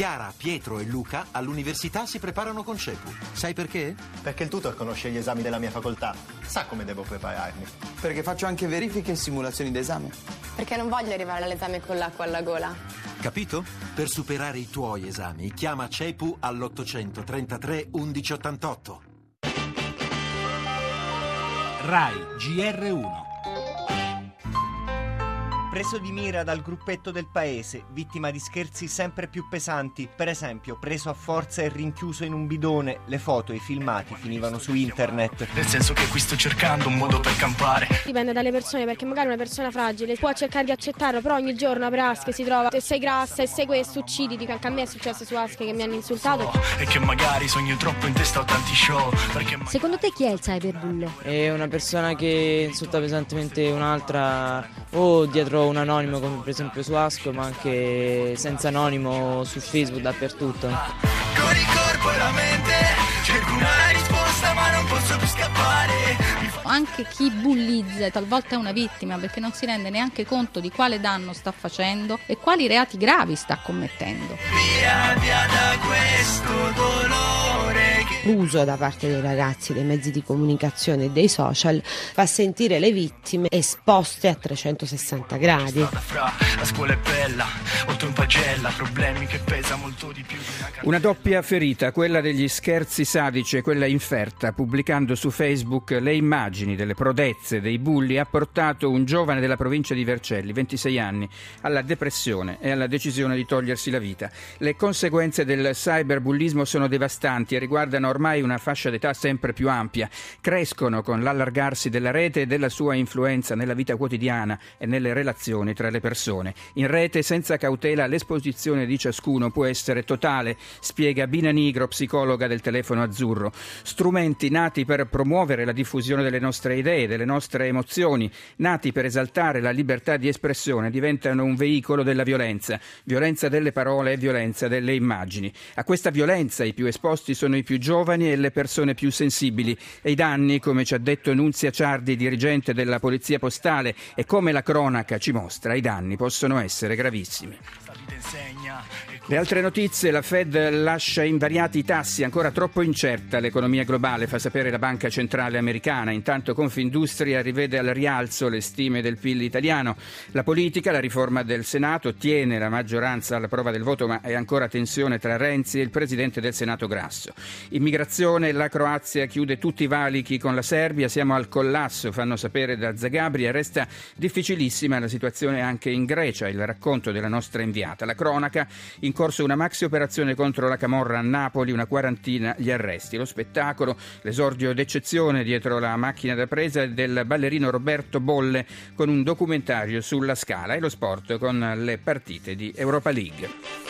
Chiara, Pietro e Luca all'università si preparano con CEPU. Sai perché? Perché il tutor conosce gli esami della mia facoltà, sa come devo prepararmi. Perché faccio anche verifiche e simulazioni d'esame. Perché non voglio arrivare all'esame con l'acqua alla gola. Capito? Per superare i tuoi esami, chiama CEPU all'833 1188. RAI GR1 Preso di mira dal gruppetto del paese, vittima di scherzi sempre più pesanti, per esempio preso a forza e rinchiuso in un bidone, le foto e i filmati finivano su internet. Nel senso che qui sto cercando un modo per campare. Dipende dalle persone perché magari una persona fragile può cercare di accettarlo, però ogni giorno apre Ask si trova se sei grassa e sei questo ucciditi, anche a me è successo su Ask che mi hanno insultato. E che magari sogno troppo in testa ho tanti show. Secondo te chi è il cyberbullo? È una persona che insulta pesantemente un'altra o dietro un anonimo come per esempio su Asco ma anche senza anonimo su Facebook dappertutto. con il corpo e la mente cerco una risposta ma non posso più scappare. Anche chi bullizza talvolta è una vittima perché non si rende neanche conto di quale danno sta facendo e quali reati gravi sta commettendo. via, via da questo dolore L'uso da parte dei ragazzi dei mezzi di comunicazione e dei social fa sentire le vittime esposte a 360 gradi. strada fra la scuola è bella, oltre un pagella, problemi che pesa molto di più di una carta. Una doppia ferita, quella degli scherzi sadici e quella inferta, pubblicando su Facebook le immagini delle prodezze dei bulli, ha portato un giovane della provincia di Vercelli, 26 anni, alla depressione e alla decisione di togliersi la vita. Le conseguenze del cyberbullismo sono devastanti e riguardano ormai una fascia d'età sempre più ampia. Crescono con l'allargarsi della rete e della sua influenza nella vita quotidiana e nelle relazioni tra le persone. In rete, senza cautela, l'esposizione di ciascuno può essere totale, spiega Bina Nigro, psicologa del telefono azzurro. Strumenti nati per promuovere la diffusione delle nostre idee, delle nostre emozioni, nati per esaltare la libertà di espressione, diventano un veicolo della violenza, violenza delle parole e violenza delle immagini. A questa violenza i più esposti sono i più giovani e le persone più sensibili e i danni, come ci ha detto Nunzia Ciardi, dirigente della Polizia Postale, e come la cronaca ci mostra, i danni possono essere gravissimi. Le altre notizie, la Fed lascia invariati i tassi, ancora troppo incerta l'economia globale, fa sapere la Banca Centrale Americana. Intanto Confindustria rivede al rialzo le stime del PIL italiano. La politica, la riforma del Senato, tiene la maggioranza alla prova del voto, ma è ancora tensione tra Renzi e il Presidente del Senato Grasso. Immigrazione, la Croazia chiude tutti i valichi con la Serbia, siamo al collasso, fanno sapere da Zagabria, resta difficilissima la situazione anche in Grecia, il racconto della nostra inviata. La cronaca, in corso una maxi operazione contro la Camorra a Napoli, una quarantina gli arresti. Lo spettacolo, l'esordio d'eccezione dietro la macchina da presa del ballerino Roberto Bolle con un documentario sulla scala e lo sport con le partite di Europa League.